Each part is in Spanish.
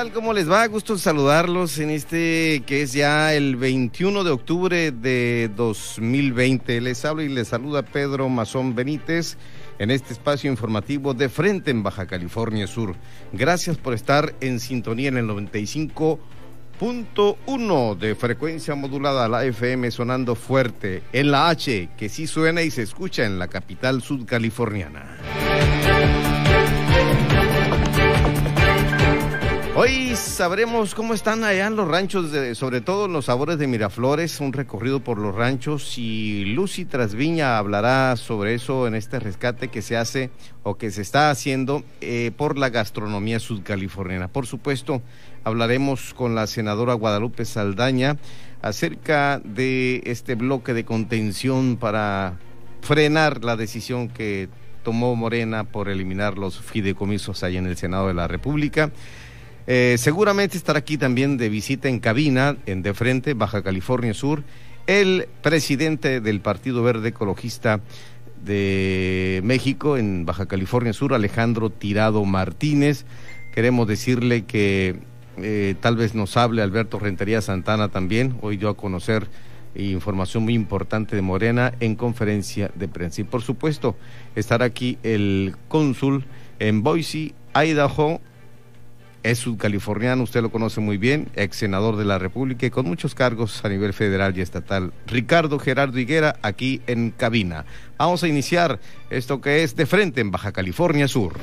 tal? ¿Cómo les va? Gusto saludarlos en este que es ya el 21 de octubre de 2020. Les hablo y les saluda Pedro Mazón Benítez en este espacio informativo de frente en Baja California Sur. Gracias por estar en sintonía en el 95.1 de frecuencia modulada, la FM sonando fuerte, en la H que sí suena y se escucha en la capital sudcaliforniana. Hoy sabremos cómo están allá en los ranchos, sobre todo los sabores de Miraflores, un recorrido por los ranchos y Lucy Trasviña hablará sobre eso en este rescate que se hace o que se está haciendo eh, por la gastronomía sudcaliforniana. Por supuesto, hablaremos con la senadora Guadalupe Saldaña acerca de este bloque de contención para frenar la decisión que tomó Morena por eliminar los fideicomisos ahí en el Senado de la República. Eh, seguramente estará aquí también de visita en cabina, en De Frente, Baja California Sur, el presidente del Partido Verde Ecologista de México en Baja California Sur, Alejandro Tirado Martínez. Queremos decirle que eh, tal vez nos hable Alberto Rentería Santana también. Hoy dio a conocer información muy importante de Morena en conferencia de prensa. Y por supuesto, estará aquí el cónsul en Boise, Idaho, es sudcaliforniano, usted lo conoce muy bien, ex senador de la República y con muchos cargos a nivel federal y estatal. Ricardo Gerardo Higuera, aquí en cabina. Vamos a iniciar esto que es de frente en Baja California Sur.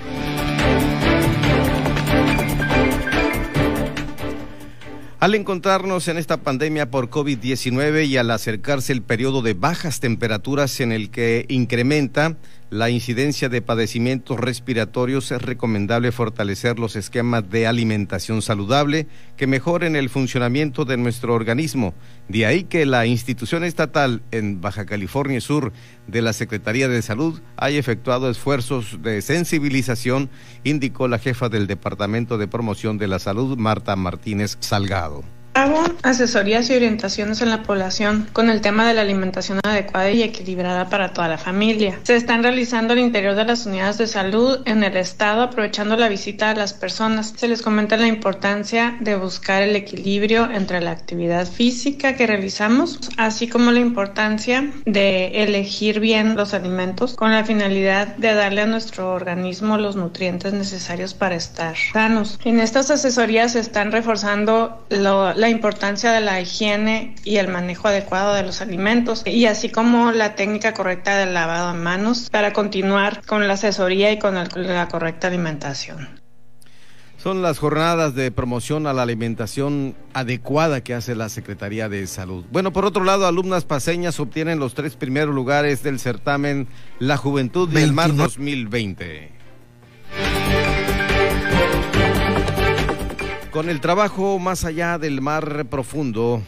Al encontrarnos en esta pandemia por COVID-19 y al acercarse el periodo de bajas temperaturas en el que incrementa la incidencia de padecimientos respiratorios es recomendable fortalecer los esquemas de alimentación saludable que mejoren el funcionamiento de nuestro organismo. De ahí que la institución estatal en Baja California Sur de la Secretaría de Salud haya efectuado esfuerzos de sensibilización, indicó la jefa del Departamento de Promoción de la Salud, Marta Martínez Salgado. Asesorías y orientaciones en la población con el tema de la alimentación adecuada y equilibrada para toda la familia. Se están realizando al interior de las unidades de salud en el estado aprovechando la visita a las personas. Se les comenta la importancia de buscar el equilibrio entre la actividad física que realizamos, así como la importancia de elegir bien los alimentos con la finalidad de darle a nuestro organismo los nutrientes necesarios para estar sanos. En estas asesorías se están reforzando lo, la importancia de la higiene y el manejo adecuado de los alimentos y así como la técnica correcta del lavado de manos para continuar con la asesoría y con la correcta alimentación. Son las jornadas de promoción a la alimentación adecuada que hace la Secretaría de Salud. Bueno, por otro lado, alumnas paseñas obtienen los tres primeros lugares del certamen La Juventud del Mar 2020. Con el trabajo más allá del mar profundo,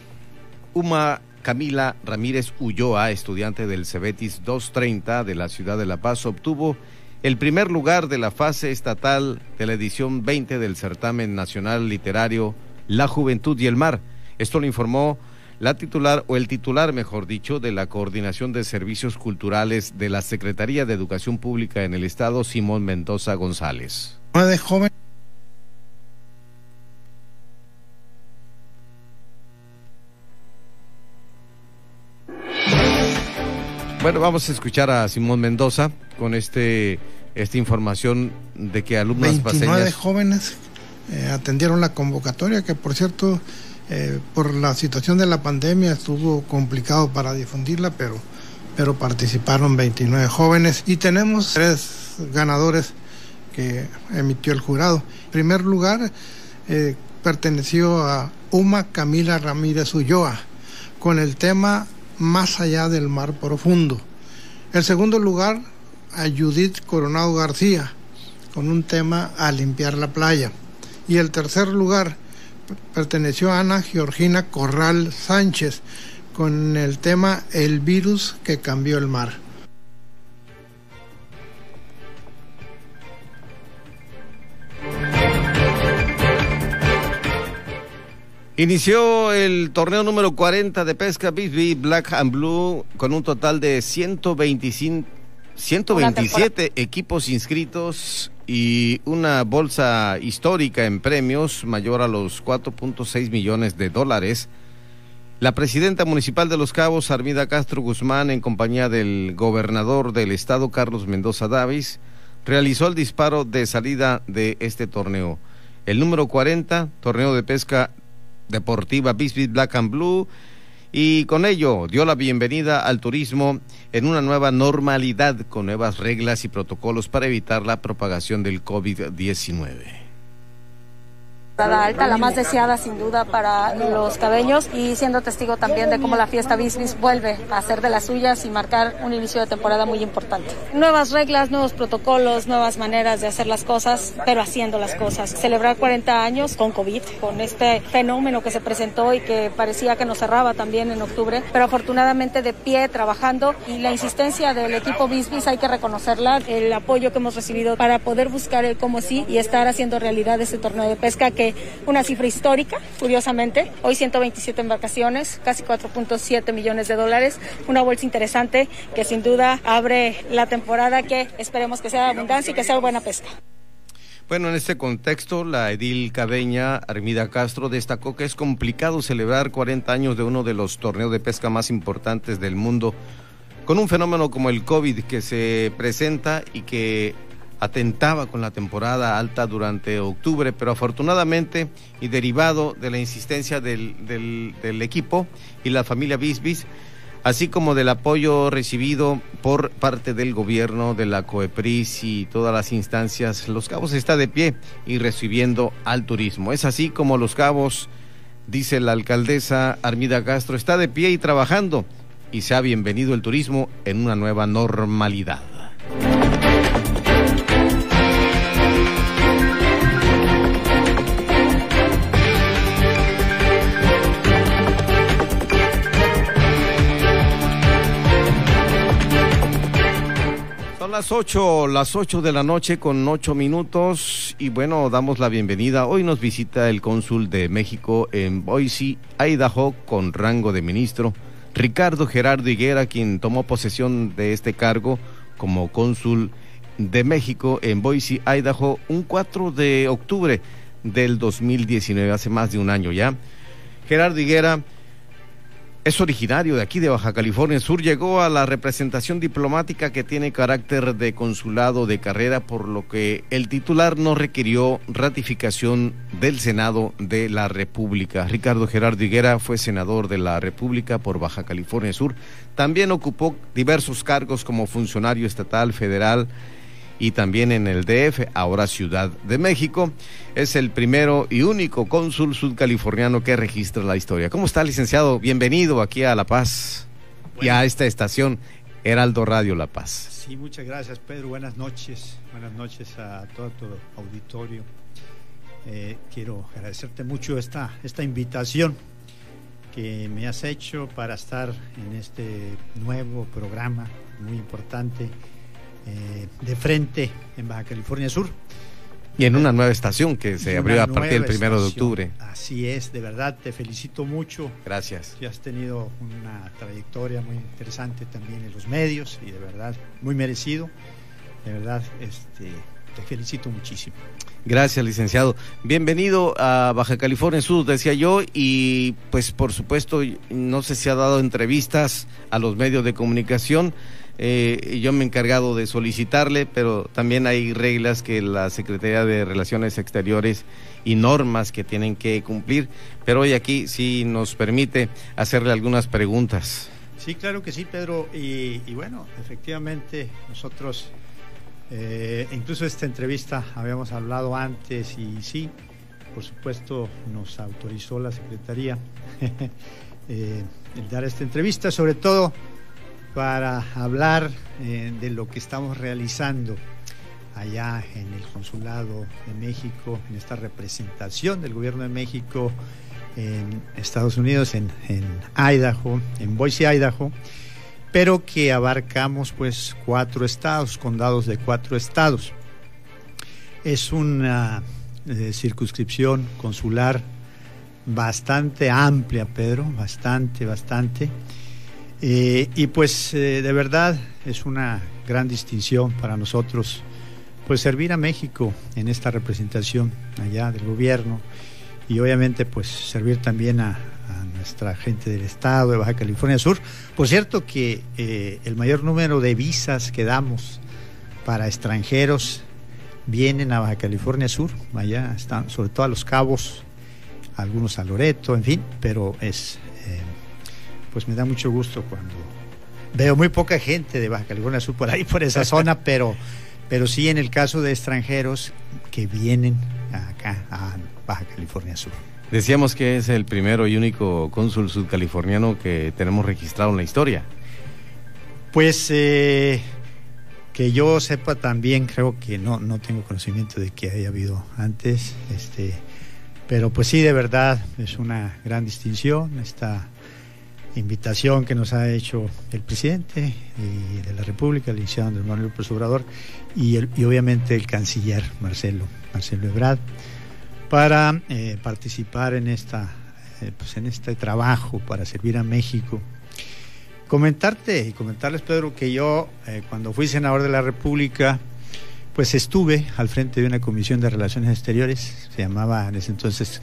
Uma Camila Ramírez Ulloa, estudiante del Cebetis 230 de la ciudad de La Paz, obtuvo el primer lugar de la fase estatal de la edición 20 del certamen nacional literario La Juventud y el Mar. Esto lo informó la titular o el titular, mejor dicho, de la Coordinación de Servicios Culturales de la Secretaría de Educación Pública en el Estado, Simón Mendoza González. de joven Bueno, vamos a escuchar a Simón Mendoza con este esta información de que alumnas 29 jóvenes eh, atendieron la convocatoria, que por cierto, eh, por la situación de la pandemia estuvo complicado para difundirla, pero, pero participaron 29 jóvenes y tenemos tres ganadores que emitió el jurado. En primer lugar, eh, perteneció a Uma Camila Ramírez Ulloa con el tema más allá del mar profundo. El segundo lugar, a Judith Coronado García, con un tema a limpiar la playa. Y el tercer lugar perteneció a Ana Georgina Corral Sánchez, con el tema El virus que cambió el mar. Inició el torneo número 40 de pesca Bisbee Black and Blue con un total de 125, 127 equipos inscritos y una bolsa histórica en premios mayor a los 4.6 millones de dólares. La presidenta municipal de Los Cabos, Armida Castro Guzmán, en compañía del gobernador del estado, Carlos Mendoza Davis, realizó el disparo de salida de este torneo. El número 40, torneo de pesca deportiva Bisbee Black and Blue, y con ello dio la bienvenida al turismo en una nueva normalidad con nuevas reglas y protocolos para evitar la propagación del COVID-19 alta, la más deseada sin duda para los cabeños y siendo testigo también de cómo la fiesta Bisbis vuelve a ser de las suyas y marcar un inicio de temporada muy importante. Nuevas reglas, nuevos protocolos, nuevas maneras de hacer las cosas, pero haciendo las cosas. Celebrar 40 años con COVID, con este fenómeno que se presentó y que parecía que nos cerraba también en octubre, pero afortunadamente de pie, trabajando y la insistencia del equipo Bisbis hay que reconocerla, el apoyo que hemos recibido para poder buscar el cómo sí y estar haciendo realidad este torneo de pesca que una cifra histórica, curiosamente. Hoy 127 embarcaciones, casi 4.7 millones de dólares. Una bolsa interesante que sin duda abre la temporada que esperemos que sea de abundancia y que sea buena pesca. Bueno, en este contexto, la edil cabeña Armida Castro destacó que es complicado celebrar 40 años de uno de los torneos de pesca más importantes del mundo con un fenómeno como el COVID que se presenta y que atentaba con la temporada alta durante octubre, pero afortunadamente y derivado de la insistencia del, equipo y la familia Bisbis, así como del apoyo recibido por parte del gobierno, de la COEPRIS y todas las instancias, Los Cabos está de pie y recibiendo al turismo. Es así como Los Cabos, dice la alcaldesa Armida Castro, está de pie y trabajando y se ha bienvenido el turismo en una nueva normalidad. Las 8, las 8 de la noche con 8 minutos y bueno, damos la bienvenida. Hoy nos visita el cónsul de México en Boise, Idaho, con rango de ministro, Ricardo Gerardo Higuera, quien tomó posesión de este cargo como cónsul de México en Boise, Idaho, un 4 de octubre del 2019, hace más de un año ya. Gerardo Higuera es originario de aquí de Baja California Sur, llegó a la representación diplomática que tiene carácter de consulado de carrera, por lo que el titular no requirió ratificación del Senado de la República. Ricardo Gerardo Higuera fue senador de la República por Baja California Sur. También ocupó diversos cargos como funcionario estatal, federal, y también en el DF, ahora Ciudad de México. Es el primero y único cónsul sudcaliforniano que registra la historia. ¿Cómo está, licenciado? Bienvenido aquí a La Paz y a esta estación Heraldo Radio La Paz. Sí, muchas gracias, Pedro. Buenas noches. Buenas noches a todo tu auditorio. Eh, quiero agradecerte mucho esta, esta invitación que me has hecho para estar en este nuevo programa muy importante eh, de frente en Baja California Sur. Y en una nueva estación que se abrió a partir del primero de octubre. Así es, de verdad, te felicito mucho. Gracias. Ya has tenido una trayectoria muy interesante también en los medios y de verdad, muy merecido. De verdad, este, te felicito muchísimo. Gracias, licenciado. Bienvenido a Baja California Sur, decía yo, y pues por supuesto, no sé si ha dado entrevistas a los medios de comunicación. Eh, yo me he encargado de solicitarle, pero también hay reglas que la Secretaría de Relaciones Exteriores y normas que tienen que cumplir. Pero hoy aquí sí nos permite hacerle algunas preguntas. Sí, claro que sí, Pedro. Y, bueno, efectivamente nosotros, eh, incluso esta entrevista habíamos hablado antes y sí, por supuesto nos autorizó la Secretaría eh, el dar esta entrevista, sobre todo para hablar eh, de lo que estamos realizando allá en el Consulado de México, en esta representación del Gobierno de México en Estados Unidos, en, Idaho, en Boise, Idaho, pero que abarcamos pues cuatro estados, condados de cuatro estados. Es una eh, circunscripción consular bastante amplia, Pedro, bastante, bastante Eh, y pues eh, de verdad es una gran distinción para nosotros pues servir a México en esta representación allá del gobierno y obviamente pues servir también a, nuestra gente del estado de Baja California Sur. Por cierto que eh, el mayor número de visas que damos para extranjeros vienen a Baja California Sur, allá están sobre todo a Los Cabos, algunos a Loreto, en fin, pero es pues me da mucho gusto cuando veo muy poca gente de Baja California Sur por ahí, por esa zona, pero, pero sí en el caso de extranjeros que vienen acá a Baja California Sur. Decíamos que es el primero y único cónsul sudcaliforniano que tenemos registrado en la historia. Pues eh, que yo sepa también, creo que no, no tengo conocimiento de que haya habido antes, este, pero pues sí, de verdad, es una gran distinción, esta invitación que nos ha hecho el presidente de la República, el licenciado Andrés Manuel López Obrador, y, obviamente el canciller Marcelo, Marcelo Ebrard, para eh, participar en, esta, eh, pues en este trabajo para servir a México. Comentarte y comentarles, Pedro, que yo eh, cuando fui senador de la República, pues estuve al frente de una comisión de relaciones exteriores, se llamaba en ese entonces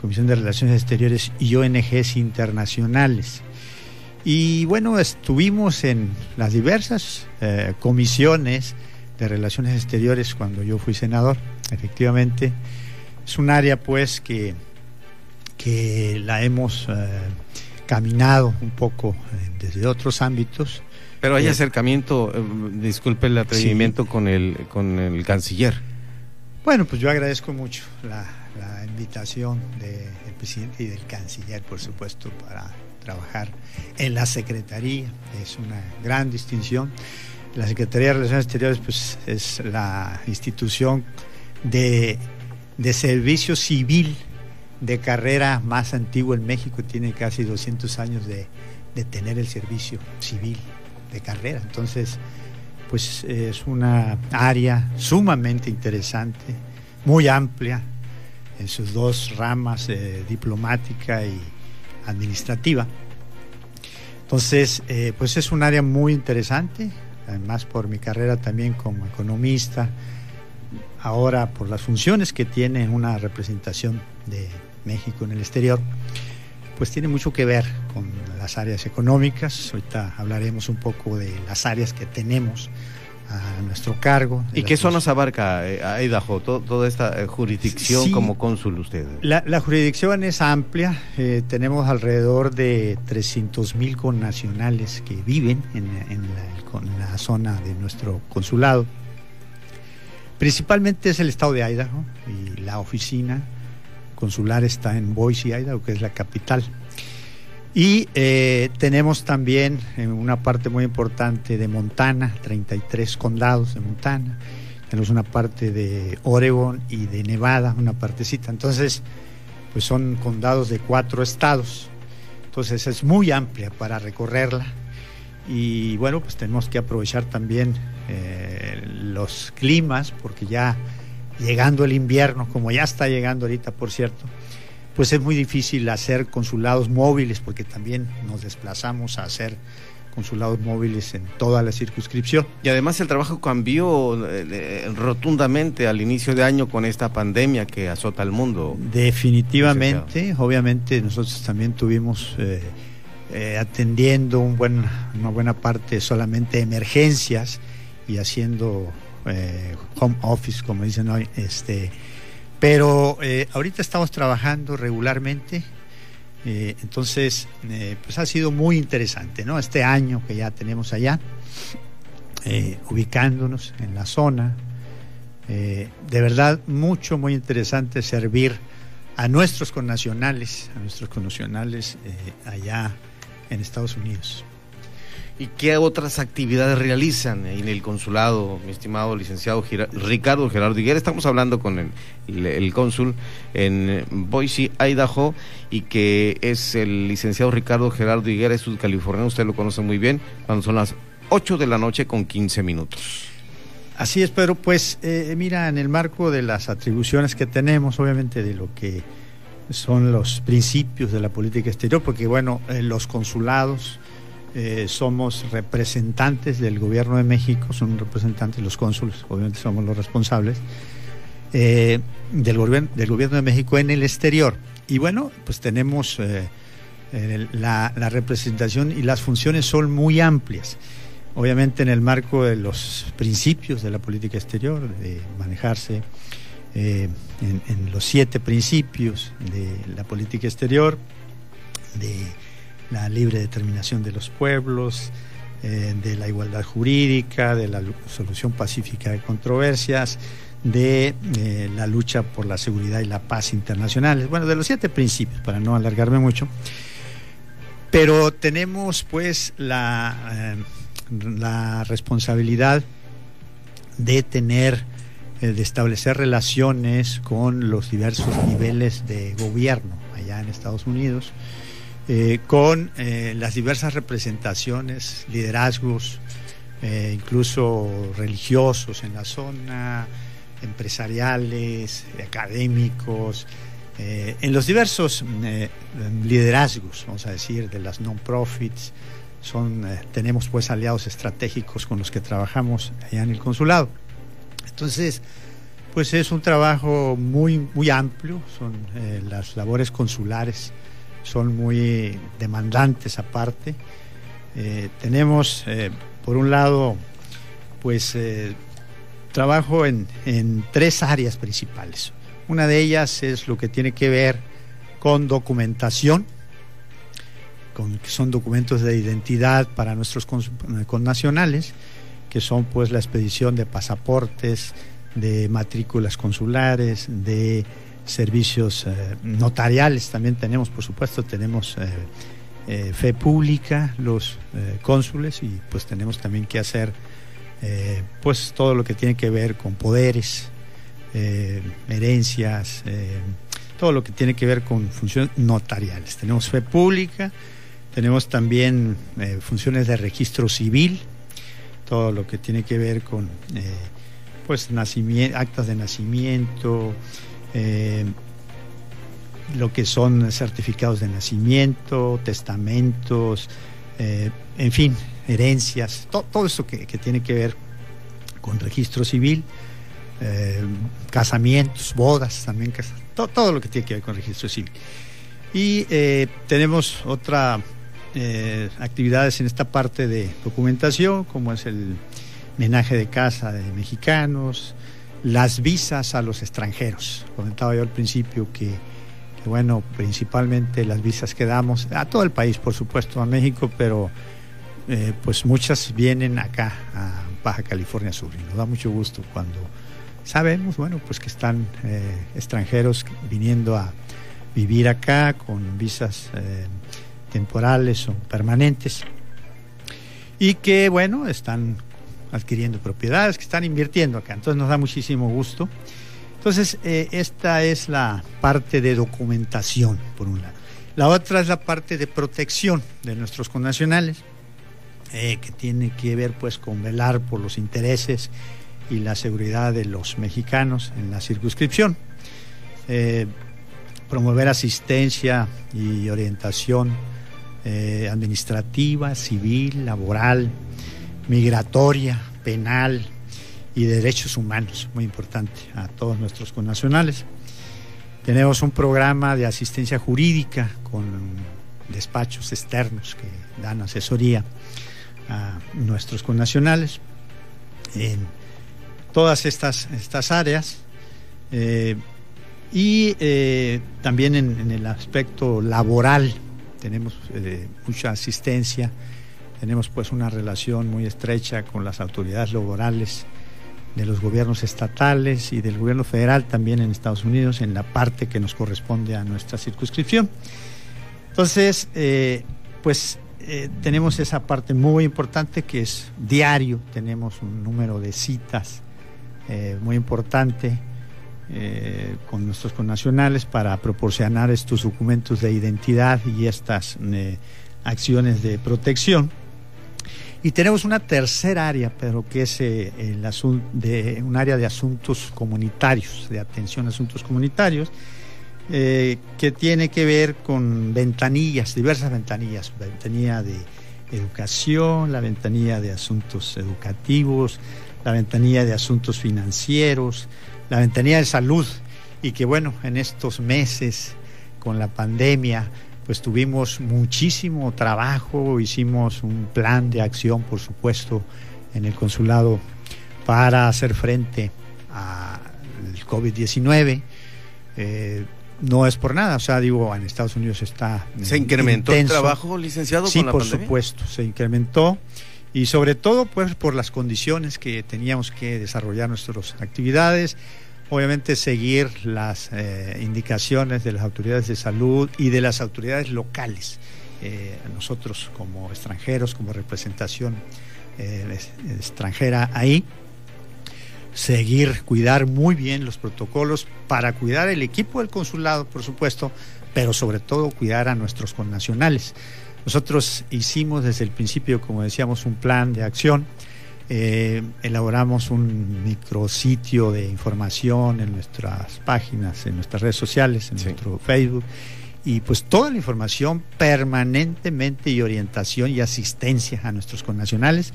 Comisión de Relaciones Exteriores y ONGs internacionales. Y bueno, estuvimos en las diversas eh, comisiones de Relaciones Exteriores cuando yo fui senador, efectivamente. Es un área pues que, que la hemos eh, caminado un poco eh, desde otros ámbitos. Pero hay acercamiento, disculpe el atrevimiento con, el, con el canciller. Bueno, pues yo agradezco mucho la, la invitación del presidente y del canciller, por supuesto, para trabajar en la Secretaría. Es una gran distinción. La Secretaría de Relaciones Exteriores pues, es la institución de, de servicio civil de carrera más antigua en México. Tiene casi 200 años de, de tener el servicio civil de carrera. Entonces, pues es una área sumamente interesante, muy amplia, en sus dos ramas, diplomática y administrativa. Entonces, eh, pues es un área muy interesante, además por mi carrera también como economista, ahora por las funciones que tiene una representación de México en el exterior, pues tiene mucho que ver con las áreas económicas. Ahorita hablaremos un poco de las áreas que tenemos a nuestro cargo. ¿Y qué zonas abarca eh, Idaho, toda esta eh, jurisdicción como cónsul usted? La, jurisdicción es amplia, eh, tenemos alrededor de 300 mil connacionales que viven en, la, zona de nuestro consulado. Principalmente es el estado de Idaho y la oficina consular está en Boise, Idaho, que es la capital. Y eh, tenemos también en una parte muy importante de Montana, 33 condados de Montana. Tenemos una parte de Oregon y de Nevada, una partecita. Entonces, pues son condados de cuatro estados. Entonces es muy amplia para recorrerla. Y bueno, pues tenemos que aprovechar también eh, los climas, porque ya llegando el invierno, como ya está llegando ahorita, por cierto, pues es muy difícil hacer consulados móviles porque también nos desplazamos a hacer consulados móviles en toda la circunscripción. Y además el trabajo cambió eh, eh, rotundamente al inicio de año con esta pandemia que azota al mundo. Definitivamente, obviamente nosotros también tuvimos eh, atendiendo un buen, una buena parte solamente emergencias y haciendo home office, como dicen hoy, este pero eh, ahorita estamos trabajando regularmente, eh, entonces eh, pues ha sido muy interesante, ¿no? Este año que ya tenemos allá, ubicándonos en la zona, de verdad mucho, muy interesante servir a nuestros connacionales, a nuestros connacionales allá en Estados Unidos. ¿Y qué otras actividades realizan en el consulado, mi estimado licenciado Ricardo Gerardo Higuera? Estamos hablando con el, cónsul en Boise, Idaho, y que es el licenciado Ricardo Gerardo Higuera, es sudcaliforniano, usted lo conoce muy bien, cuando son las 8 de la noche con 15 minutos. Así es, Pedro. Pues eh, mira, en el marco de las atribuciones que tenemos, obviamente de lo que son los principios de la política exterior, porque bueno, eh, los consulados eh, somos representantes del gobierno de México, son representantes los cónsules, obviamente somos los responsables, eh, del, gobierno, del gobierno de México en el exterior. Y bueno, pues tenemos eh, la, representación y las funciones son muy amplias. Obviamente en el marco de los principios de la política exterior, de manejarse en, en los siete principios de la política exterior, de la libre determinación de los pueblos, eh, de la igualdad jurídica, de la solución pacífica de controversias, de eh, la lucha por la seguridad y la paz internacionales. Bueno, de los siete principios, para no alargarme mucho. Pero tenemos pues la, eh, la responsabilidad de tener, de establecer relaciones con los diversos niveles de gobierno allá en Estados Unidos eh, con eh, las diversas representaciones, liderazgos, eh, incluso religiosos en la zona, empresariales, académicos, en los diversos liderazgos, vamos a decir, de las non-profits, son, tenemos pues aliados estratégicos con los que trabajamos allá en el consulado. Entonces, pues es un trabajo muy, muy amplio, son las labores consulares son muy demandantes aparte. Eh, tenemos, eh, por un lado, pues eh, trabajo en, tres áreas principales. Una de ellas es lo que tiene que ver con documentación, con, que son documentos de identidad para nuestros connacionales, que son pues la expedición de pasaportes, de matrículas consulares, de servicios eh, notariales también tenemos, por supuesto, tenemos eh, eh, fe pública, los cónsules, y pues tenemos también que hacer pues todo lo que tiene que ver con poderes, herencias, todo lo que tiene que ver con funciones notariales. Tenemos fe pública, tenemos también funciones de registro civil, todo lo que tiene que ver con pues nacimiento, actas de nacimiento, eh, lo que son certificados de nacimiento, testamentos, eh, en fin, herencias, todo eso que, tiene que ver con registro civil, eh, casamientos, bodas, también todo, lo que tiene que ver con registro civil. Y tenemos otra actividades en esta parte de documentación, como es el menaje de casa de mexicanos, las visas a los extranjeros. Comentaba yo al principio que, bueno, principalmente las visas que damos a todo el país, por supuesto, a México, pero eh, pues muchas vienen acá, a Baja California Sur, y nos da mucho gusto cuando sabemos, bueno, pues que están eh, extranjeros viniendo a vivir acá con visas eh, temporales o permanentes y que, bueno, están adquiriendo propiedades, que están invirtiendo acá. Entonces nos da muchísimo gusto. Entonces, eh, esta es la parte de documentación, por un lado. La otra es la parte de protección de nuestros connacionales, eh, que tiene que ver pues con velar por los intereses y la seguridad de los mexicanos en la circunscripción. Eh, promover asistencia y orientación administrativa, civil, laboral, migratoria, penal y derechos humanos, muy importante a todos nuestros connacionales. Tenemos un programa de asistencia jurídica con despachos externos que dan asesoría a nuestros connacionales en todas estas, estas áreas eh, y eh, también en, el aspecto laboral tenemos eh, mucha asistencia tenemos pues una relación muy estrecha con las autoridades laborales de los gobiernos estatales y del gobierno federal también en Estados Unidos en la parte que nos corresponde a nuestra circunscripción. Entonces, eh, pues eh, tenemos esa parte muy importante que es diario, tenemos un número de citas eh, muy importante con nuestros connacionales para proporcionar estos documentos de identidad y estas acciones de protección. Y tenemos una tercera área, pero que es eh, el de, un área de asuntos comunitarios, de atención a asuntos comunitarios, eh, que tiene que ver con ventanillas, diversas ventanillas, ventanilla de educación, la ventanilla de asuntos educativos, la ventanilla de asuntos financieros, la ventanilla de salud. Y que bueno, en estos meses con la pandemia, pues tuvimos muchísimo trabajo, hicimos un plan de acción, por supuesto, en el consulado para hacer frente al COVID-19. Eh, no es por nada, o sea, digo, en Estados Unidos está... ¿Se incrementó el trabajo, licenciado? Sí, por supuesto, se incrementó y sobre todo pues por las condiciones que teníamos que desarrollar nuestras actividades, obviamente seguir las eh, indicaciones de las autoridades de salud y de las autoridades locales. Eh, nosotros como extranjeros, como representación eh, extranjera ahí, seguir, cuidar muy bien los protocolos para cuidar el equipo del consulado, por supuesto, pero sobre todo cuidar a nuestros connacionales. Nosotros hicimos desde el principio, como decíamos, un plan de acción, eh, elaboramos un micrositio de información en nuestras páginas, en nuestras redes sociales, en nuestro Facebook, y pues toda la información permanentemente y orientación y asistencia a nuestros connacionales.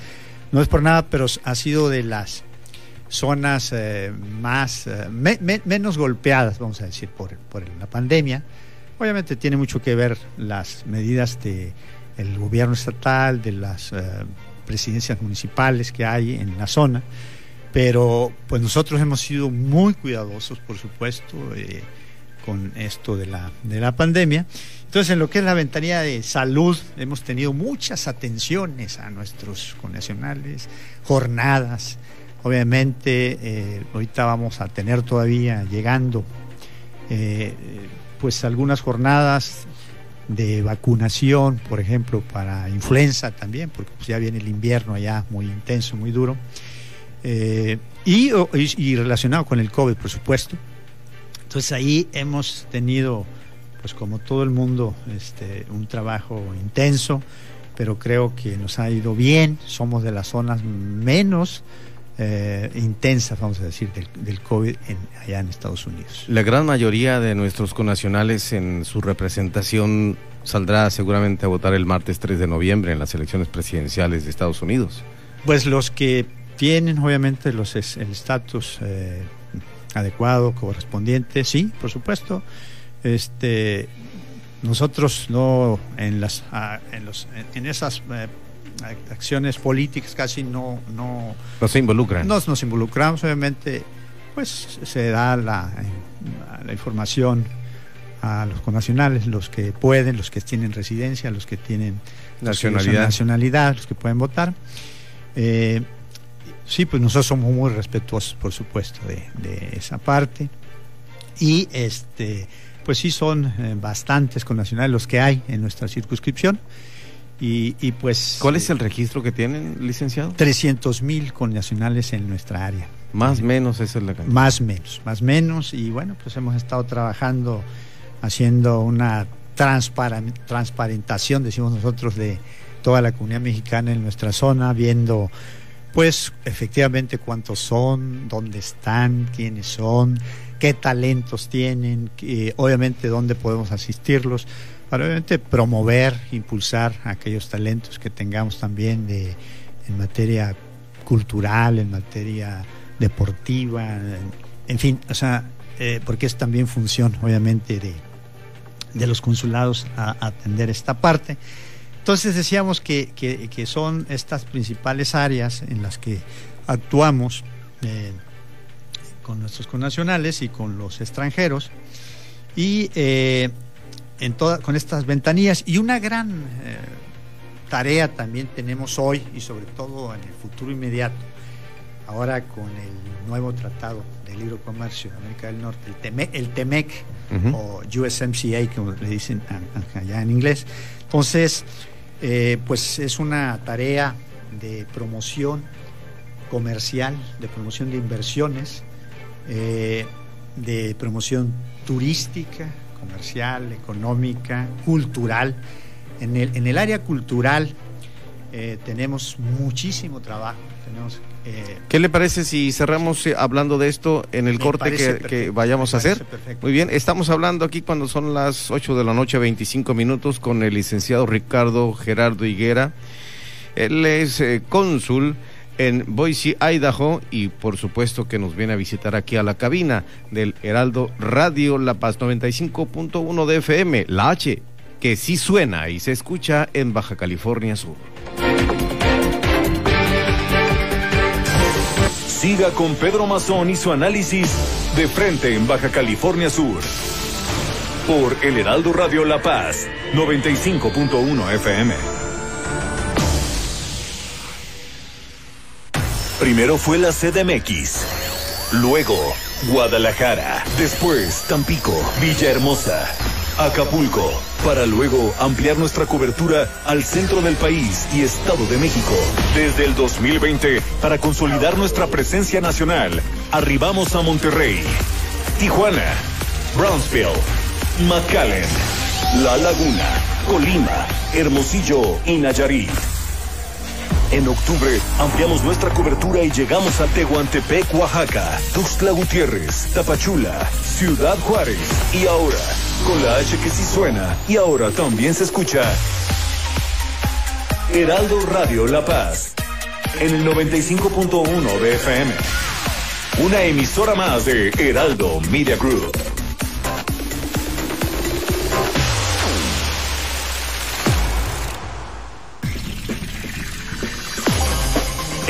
No es por nada, pero ha sido de las zonas eh, más eh, menos golpeadas, vamos a decir, por, por, la pandemia. Obviamente tiene mucho que ver las medidas del el gobierno estatal, de las eh, presidencias municipales que hay en la zona, pero pues nosotros hemos sido muy cuidadosos, por supuesto, con esto de la, de la pandemia. Entonces, en lo que es la ventanilla de salud, hemos tenido muchas atenciones a nuestros connacionales, jornadas, Obviamente, eh, ahorita vamos a tener todavía llegando eh, pues algunas jornadas de vacunación, por ejemplo, para influenza también, porque pues, ya viene el invierno allá muy intenso, muy duro, eh, y, y, relacionado con el COVID, por supuesto. Entonces ahí hemos tenido, pues como todo el mundo, este, un trabajo intenso, pero creo que nos ha ido bien, somos de las zonas menos eh, intensas, vamos a decir, del, COVID allá en Estados Unidos. La gran mayoría de nuestros conacionales en su representación saldrá seguramente a votar el martes 3 de noviembre en las elecciones presidenciales de Estados Unidos. Pues los que tienen obviamente los el estatus eh, adecuado, correspondiente, sí, por supuesto. Este, nosotros no en las ah, en, los, en esas eh, acciones políticas casi no... No, no se involucran. Nos, nos involucramos, obviamente, pues se da la, la información a los connacionales, los que pueden, los que tienen residencia, los que tienen nacionalidad, nacionalidad los que pueden votar. Eh, sí, pues nosotros somos muy respetuosos, por supuesto, de, de esa parte. Y este, pues sí son eh, bastantes connacionales los que hay en nuestra circunscripción. Y, pues... ¿Cuál es el registro que tienen, licenciado? 300 mil connacionales en nuestra área. Más o menos esa es la cantidad. Más menos, más menos. Y bueno, pues hemos estado trabajando, haciendo una transparentación, decimos nosotros, de toda la comunidad mexicana en nuestra zona, viendo pues efectivamente cuántos son, dónde están, quiénes son, qué talentos tienen, obviamente dónde podemos asistirlos para obviamente promover, impulsar aquellos talentos que tengamos también de, en materia cultural, en materia deportiva, en, fin, o sea, eh, porque es también función, obviamente, de, de los consulados a, atender esta parte. Entonces decíamos que, que, son estas principales áreas en las que actuamos eh, con nuestros connacionales y con los extranjeros. Y eh, en con estas ventanillas y una gran eh, tarea también tenemos hoy y sobre todo en el futuro inmediato, ahora con el nuevo tratado de libre comercio de América del Norte, el, TEMEC, o USMCA, como le dicen allá en inglés. Entonces, eh, pues es una tarea de promoción comercial, de promoción de inversiones, eh, de promoción turística, comercial, económica, cultural. En el, en el área cultural eh, tenemos muchísimo trabajo. Tenemos, eh, ¿Qué le parece si cerramos eh, hablando de esto en el corte que, vayamos a hacer? Muy bien, estamos hablando aquí cuando son las 8 de la noche, 25 minutos, con el licenciado Ricardo Gerardo Higuera Él es eh, cónsul en Boise, Idaho, y por supuesto que nos viene a visitar aquí a la cabina del Heraldo Radio La Paz 95.1 de FM, la H, que sí suena y se escucha en Baja California Sur. Siga con Pedro Mazón y su análisis de frente en Baja California Sur. Por El Heraldo Radio La Paz, 95.1 FM. Primero fue la CDMX, luego Guadalajara, después Tampico, Villahermosa, Acapulco, para luego ampliar nuestra cobertura al centro del país y Estado de México. Desde el 2020, para consolidar nuestra presencia nacional, arribamos a Monterrey, Tijuana, Brownsville, McAllen, La Laguna, Colima, Hermosillo y Nayarit. En octubre ampliamos nuestra cobertura y llegamos a Tehuantepec, Oaxaca, Tuxtla Gutiérrez, Tapachula, Ciudad Juárez y ahora, con la H que sí suena y ahora también se escucha. Heraldo Radio La Paz, en el 95.1 de FM. Una emisora más de Heraldo Media Group.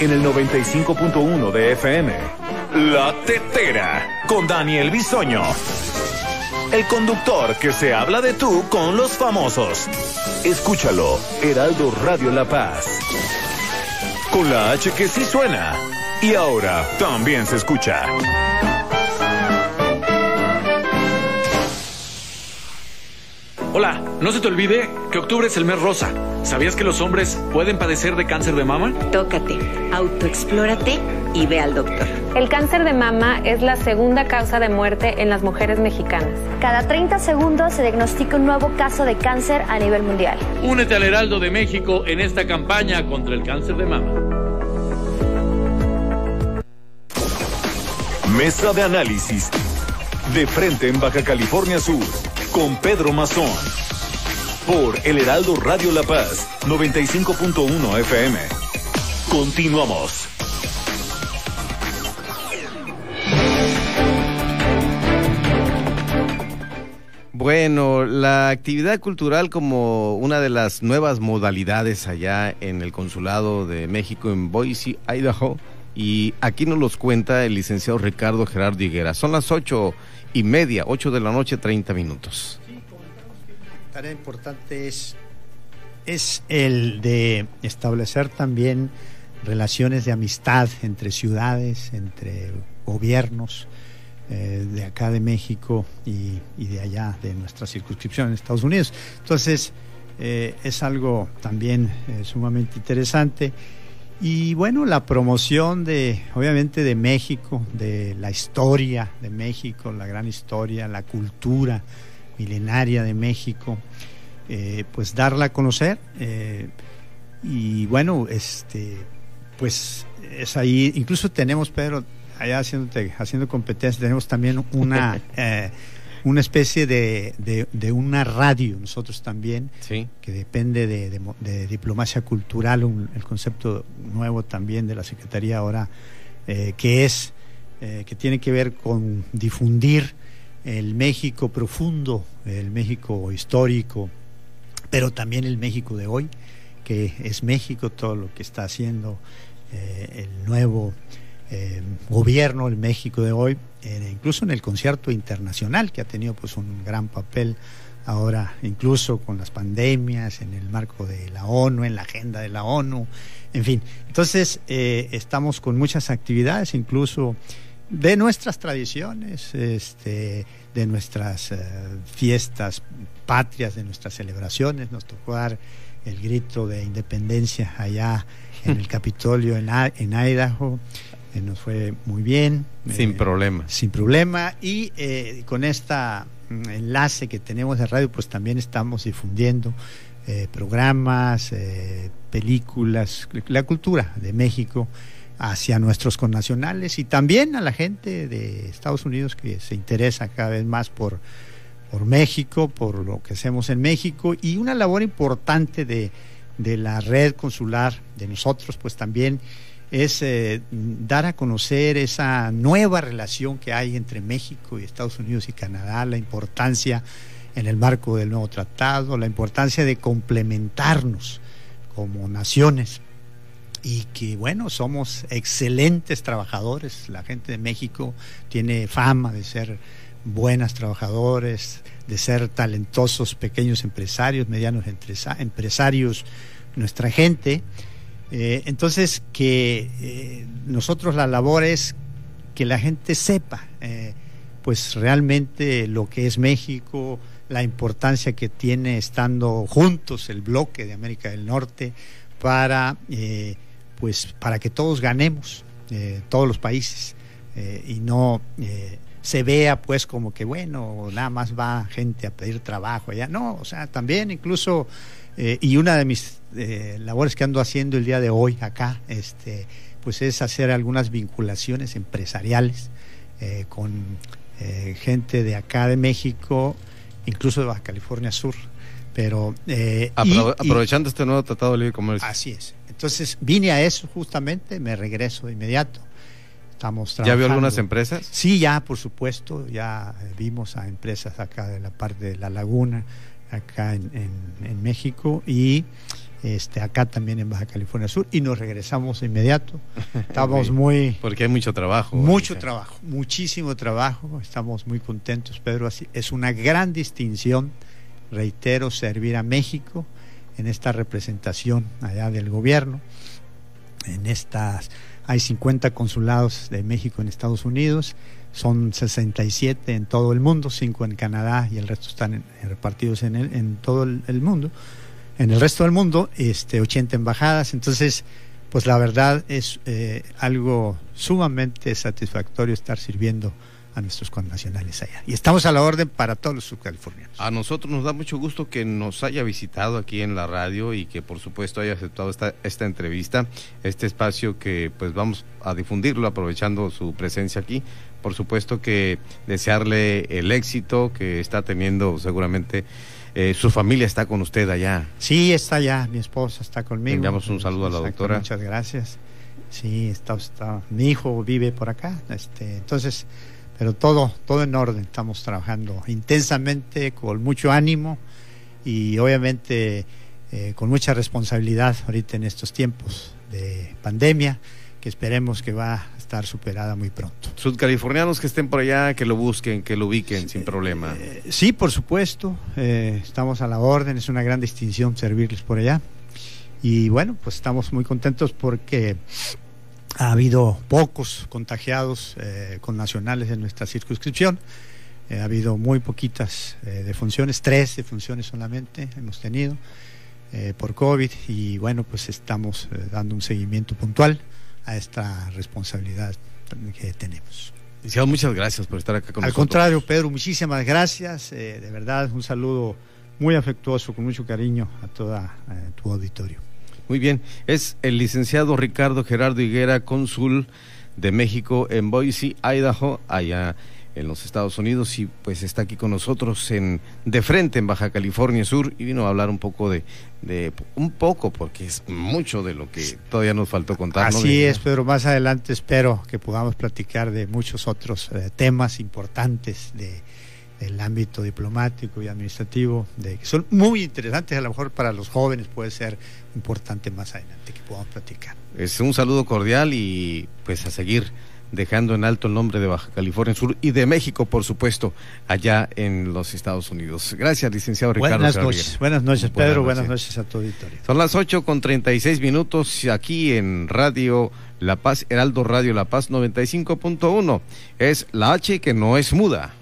En el 95.1 de FM. La Tetera con Daniel Bisoño. El conductor que se habla de tú con los famosos. Escúchalo, Heraldo Radio La Paz. Con la H que sí suena. Y ahora también se escucha. Hola, no se te olvide que octubre es el mes rosa. ¿Sabías que los hombres pueden padecer de cáncer de mama? Tócate, autoexplórate y ve al doctor. El cáncer de mama es la segunda causa de muerte en las mujeres mexicanas. Cada 30 segundos se diagnostica un nuevo caso de cáncer a nivel mundial. Únete al Heraldo de México en esta campaña contra el cáncer de mama. Mesa de análisis. De frente en Baja California Sur. Con Pedro Mazón. Por El Heraldo Radio La Paz, 95.1 FM. Continuamos. Bueno, la actividad cultural como una de las nuevas modalidades allá en el Consulado de México en Boise, Idaho, y aquí nos los cuenta el licenciado Ricardo Gerardo Higuera. Son las ocho y media, ocho de la noche, treinta minutos. Tarea importante es, es el de establecer también relaciones de amistad entre ciudades, entre gobiernos eh, de acá de México y, y, de allá, de nuestra circunscripción en Estados Unidos. Entonces, eh, es algo también eh, sumamente interesante. Y bueno, la promoción de, obviamente, de México, de la historia de México, la gran historia, la cultura milenaria de México, eh, pues darla a conocer. Eh, y bueno, este, pues es ahí, incluso tenemos, Pedro, allá haciendo competencia, tenemos también una, eh, una especie de, de, una radio, nosotros también, que depende de, diplomacia cultural, el concepto nuevo también de la Secretaría ahora, eh, que es, eh, que tiene que ver con difundir el México profundo, el México histórico, pero también el México de hoy, que es México, todo lo que está haciendo el nuevo eh, gobierno, el México de hoy, incluso en el concierto internacional, que ha tenido pues un gran papel ahora, incluso con las pandemias, en el marco de la ONU, en la agenda de la ONU, en fin. Entonces, eh, estamos con muchas actividades, incluso de nuestras tradiciones, este, de nuestras eh, fiestas patrias, de nuestras celebraciones. Nos tocó dar el grito de independencia allá en el Capitolio en, en Idaho nos fue muy bien. Sin eh, problema. Sin problema. Y eh, con este enlace que tenemos de radio, pues también estamos difundiendo eh, programas, películas, la cultura de México hacia nuestros connacionales y también a la gente de Estados Unidos que se interesa cada vez más por, por México, por lo que hacemos en México y una labor importante de, de la red consular de nosotros, pues también es eh, dar a conocer esa nueva relación que hay entre México y Estados Unidos y Canadá, la importancia en el marco del nuevo tratado, la importancia de complementarnos como naciones y que bueno, somos excelentes trabajadores, la gente de México tiene fama de ser buenas trabajadores, de ser talentosos pequeños empresarios, medianos empresarios, nuestra gente. Eh, entonces, que eh, nosotros la labor es que la gente sepa, eh, pues realmente lo que es México, la importancia que tiene estando juntos el bloque de América del Norte para, pues, para que todos ganemos, todos los países, y no se vea pues como que bueno, nada más va gente a pedir trabajo allá. No, o sea, también incluso, y una de mis eh, labores que ando haciendo el día de hoy acá, este, pues es hacer algunas vinculaciones empresariales eh, con eh, gente de acá de México, incluso de Baja California Sur. Pero aprovechando este nuevo tratado de libre comercio. Así es. Entonces vine a eso justamente, me regreso de inmediato. Estamos ¿Ya vio algunas empresas? Sí, ya, por supuesto, ya vimos a empresas acá de la parte de la laguna, acá en, en México, y este, acá también en Baja California Sur y nos regresamos de inmediato. Estamos muy... Porque hay mucho trabajo. Mucho trabajo, muchísimo trabajo. Estamos muy contentos, Pedro. Así, es una gran distinción, reitero, servir a México en esta representación allá del gobierno. En estas hay 50 consulados de México en Estados Unidos, son 67 en todo el mundo, 5 en Canadá y el resto están repartidos en, en todo el mundo en el resto del mundo, este, 80 embajadas. Entonces, pues la verdad es eh, algo sumamente satisfactorio estar sirviendo a nuestros connacionales allá. Y estamos a la orden para todos los subcalifornianos. A nosotros nos da mucho gusto que nos haya visitado aquí en la radio y que por supuesto haya aceptado esta, esta entrevista, este espacio que pues vamos a difundirlo aprovechando su presencia aquí. Por supuesto que desearle el éxito que está teniendo seguramente eh, su familia está con usted allá. Sí, está allá, mi esposa está conmigo. Enviamos un saludo a la doctora. Muchas gracias. Sí, está, está, mi hijo vive por acá, este, entonces, pero todo, todo en orden, estamos trabajando intensamente, con mucho ánimo y obviamente eh, con mucha responsabilidad ahorita en estos tiempos de pandemia, que esperemos que va estar superada muy pronto. Sudcalifornianos que estén por allá, que lo busquen, que lo ubiquen sin problema. Eh, sí, por supuesto, eh, estamos a la orden, es una gran distinción servirles por allá. Y bueno, pues estamos muy contentos porque ha habido pocos contagiados eh, con nacionales en nuestra circunscripción. ha habido muy poquitas defunciones, tres defunciones solamente hemos tenido por COVID y bueno, pues estamos dando un seguimiento puntual a esta responsabilidad que tenemos. muchas gracias por estar acá con nosotros. Al contrario, Pedro, muchísimas gracias. Eh, de verdad, un saludo muy afectuoso, con mucho cariño a toda eh, tu auditorio. Muy bien, es el licenciado Ricardo Gerardo Higuera, cónsul de México en Boise, Idaho, allá en los Estados Unidos y pues está aquí con nosotros en de frente en Baja California Sur y vino a hablar un poco de, de un poco porque es mucho de lo que todavía nos faltó contar. Así es, Pedro. Más adelante espero que podamos platicar de muchos otros eh, temas importantes de del ámbito diplomático y administrativo, de, que son muy interesantes, a lo mejor para los jóvenes puede ser importante más adelante que podamos platicar. Es un saludo cordial y pues a seguir dejando en alto el nombre de Baja California Sur y de México, por supuesto, allá en los Estados Unidos. Gracias, licenciado Ricardo. Buenas noches, buenas noches, Pedro, buenas noches. a tu auditorio. Son las 8 con 36 minutos aquí en Radio La Paz, Heraldo Radio La Paz 95.1. Es la H que no es muda.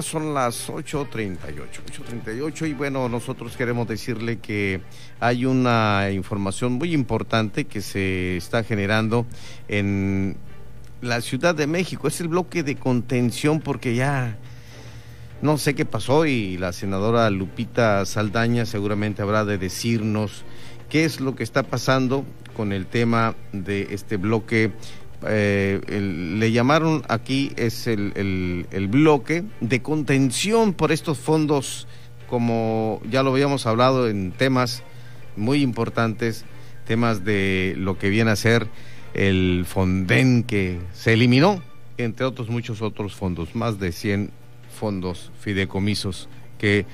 Son las 8.38. 8.38 y bueno, nosotros queremos decirle que hay una información muy importante que se está generando en la Ciudad de México. Es el bloque de contención porque ya no sé qué pasó y la senadora Lupita Saldaña seguramente habrá de decirnos qué es lo que está pasando con el tema de este bloque eh, le llamaron aquí es el, el, bloque de contención por estos fondos, como ya lo habíamos hablado en temas muy importantes, temas de lo que viene a ser el Fonden que se eliminó, entre otros muchos otros fondos, más de 100 fondos fideicomisos que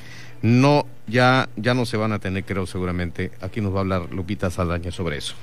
no ya ya no se van a tener, creo seguramente. Aquí nos va a hablar Lupita Saldaña sobre eso.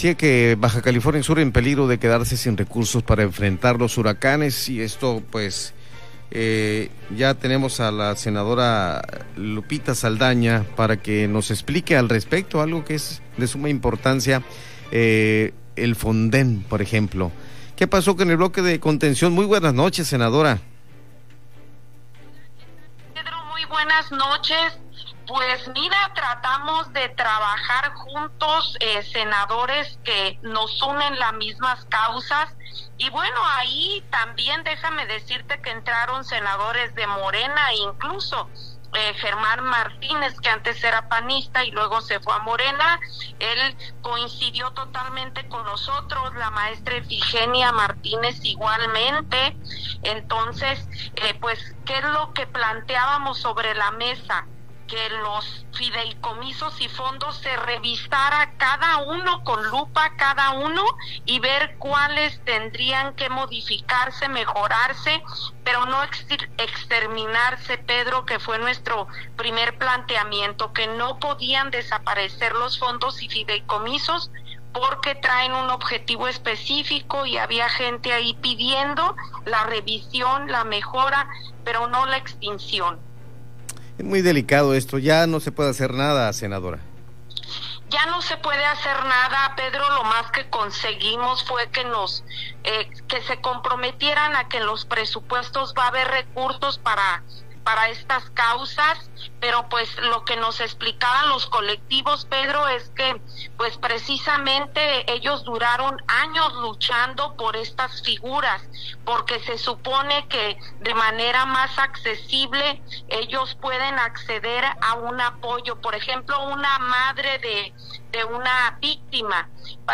Decía que Baja California Sur en peligro de quedarse sin recursos para enfrentar los huracanes y esto pues eh, ya tenemos a la senadora Lupita Saldaña para que nos explique al respecto algo que es de suma importancia, eh, el Fonden, por ejemplo. ¿Qué pasó con el bloque de contención? Muy buenas noches, senadora. Pedro, muy buenas noches. Pues mira, tratamos de trabajar juntos, eh, senadores que nos unen las mismas causas. Y bueno, ahí también déjame decirte que entraron senadores de Morena, incluso eh, Germán Martínez, que antes era panista y luego se fue a Morena, él coincidió totalmente con nosotros, la maestra Efigenia Martínez igualmente. Entonces, eh, pues, ¿qué es lo que planteábamos sobre la mesa? Que los fideicomisos y fondos se revisara cada uno con lupa cada uno y ver cuáles tendrían que modificarse, mejorarse, pero no exterminarse, Pedro, que fue nuestro primer planteamiento, que no podían desaparecer los fondos y fideicomisos porque traen un objetivo específico y había gente ahí pidiendo la revisión, la mejora, pero no la extinción. Es muy delicado esto, ya no se puede hacer nada, senadora. Ya no se puede hacer nada, Pedro. Lo más que conseguimos fue que nos, eh, que se comprometieran a que en los presupuestos va a haber recursos para para estas causas, pero pues lo que nos explicaban los colectivos, Pedro, es que pues precisamente ellos duraron años luchando por estas figuras, porque se supone que de manera más accesible ellos pueden acceder a un apoyo. Por ejemplo, una madre de, de una víctima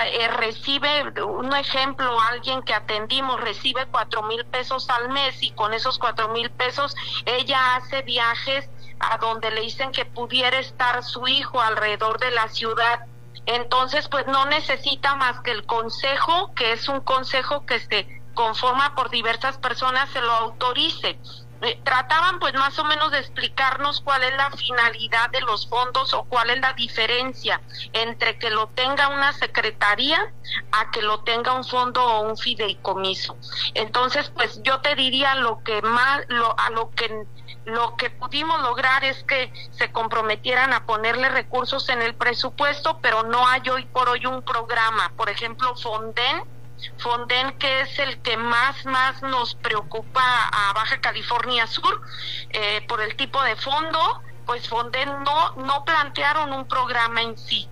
eh, recibe, un ejemplo, alguien que atendimos recibe cuatro mil pesos al mes y con esos cuatro mil pesos ella hace viajes a donde le dicen que pudiera estar su hijo alrededor de la ciudad. Entonces, pues no necesita más que el consejo, que es un consejo que se conforma por diversas personas, se lo autorice. Eh, trataban pues más o menos de explicarnos cuál es la finalidad de los fondos o cuál es la diferencia entre que lo tenga una secretaría a que lo tenga un fondo o un fideicomiso. Entonces, pues yo te diría lo que más lo a lo que lo que pudimos lograr es que se comprometieran a ponerle recursos en el presupuesto, pero no hay hoy por hoy un programa, por ejemplo, Fonden Fonden, que es el que más, más nos preocupa a Baja California Sur eh, por el tipo de fondo, pues Fonden no, no plantearon un programa en sí.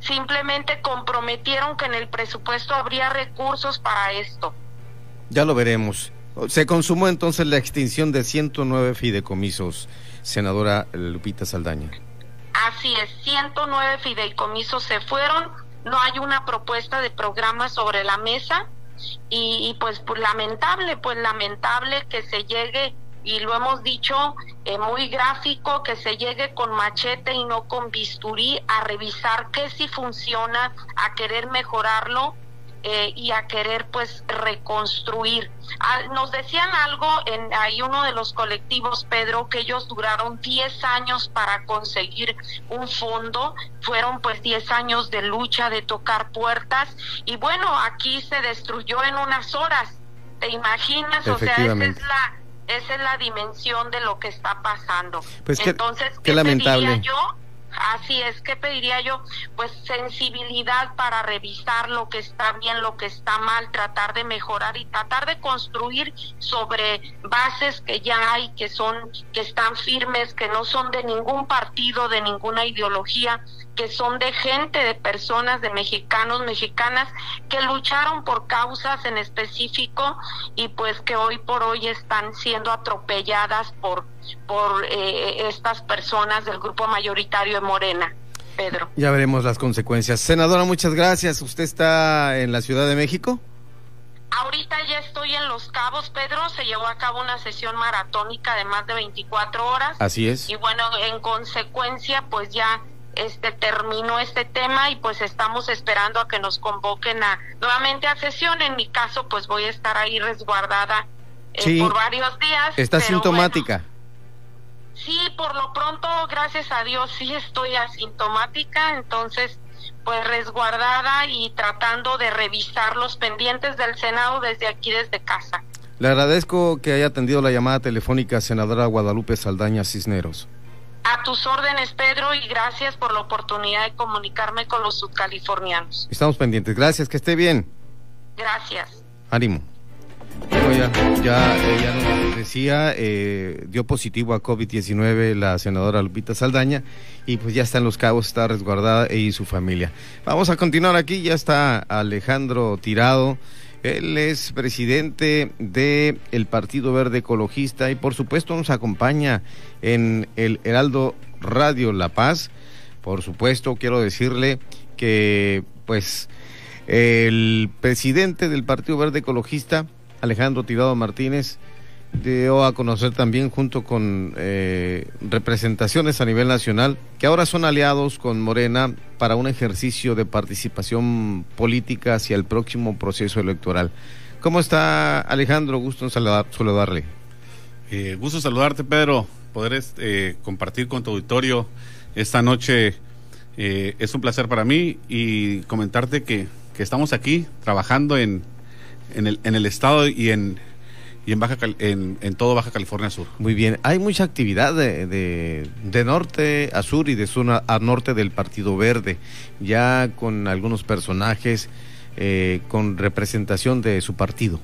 Simplemente comprometieron que en el presupuesto habría recursos para esto. Ya lo veremos. Se consumó entonces la extinción de 109 fideicomisos, senadora Lupita Saldaña. Así es, 109 fideicomisos se fueron, no hay una propuesta de programa sobre la mesa y, pues, pues, lamentable, pues lamentable que se llegue y lo hemos dicho eh, muy gráfico, que se llegue con machete y no con bisturí a revisar qué si funciona, a querer mejorarlo eh, y a querer pues reconstruir. Ah, nos decían algo en hay uno de los colectivos, Pedro, que ellos duraron 10 años para conseguir un fondo, fueron pues 10 años de lucha, de tocar puertas y bueno, aquí se destruyó en unas horas. ¿Te imaginas? O sea, esa es la esa es la dimensión de lo que está pasando. Pues Entonces, qué, lamentable. yo? Así es que pediría yo, pues sensibilidad para revisar lo que está bien, lo que está mal, tratar de mejorar y tratar de construir sobre bases que ya hay, que son, que están firmes, que no son de ningún partido, de ninguna ideología, que son de gente, de personas, de mexicanos, mexicanas, que lucharon por causas en específico y pues que hoy por hoy están siendo atropelladas por, por eh, estas personas del grupo mayoritario de Morena. Pedro. Ya veremos las consecuencias. Senadora, muchas gracias. ¿Usted está en la Ciudad de México? Ahorita ya estoy en Los Cabos, Pedro. Se llevó a cabo una sesión maratónica de más de 24 horas. Así es. Y bueno, en consecuencia, pues ya este terminó este tema y pues estamos esperando a que nos convoquen a nuevamente a sesión. En mi caso, pues voy a estar ahí resguardada eh, por varios días. ¿Está sintomática? sí, por lo pronto, gracias a Dios, sí estoy asintomática, entonces pues resguardada y tratando de revisar los pendientes del Senado desde aquí, desde casa. Le agradezco que haya atendido la llamada telefónica, senadora Guadalupe Saldaña Cisneros. A tus órdenes, Pedro, y gracias por la oportunidad de comunicarme con los subcalifornianos. Estamos pendientes. Gracias, que esté bien. Gracias. Ánimo. ya, ya ella nos decía, eh, dio positivo a COVID-19 la senadora Lupita Saldaña y pues ya está en los cabos, está resguardada y su familia. Vamos a continuar aquí, ya está Alejandro Tirado. Él es presidente del el Partido Verde Ecologista y por supuesto nos acompaña en el Heraldo Radio La Paz. Por supuesto, quiero decirle que pues el presidente del Partido Verde Ecologista, Alejandro Tirado Martínez, dio a conocer también junto con eh, representaciones a nivel nacional que ahora son aliados con Morena para un ejercicio de participación política hacia el próximo proceso electoral. ¿Cómo está Alejandro? Gusto en saludarle. Eh, gusto saludarte, Pedro, poder eh, compartir con tu auditorio esta noche Eh, es un placer para mí y comentarte que, que estamos aquí trabajando en, en, el, en el estado y en, y en, Baja, en, en, todo Baja California Sur. Muy bien, hay mucha actividad de, de, de, norte a sur y de sur a norte del Partido Verde, ya con algunos personajes eh, con representación de su partido.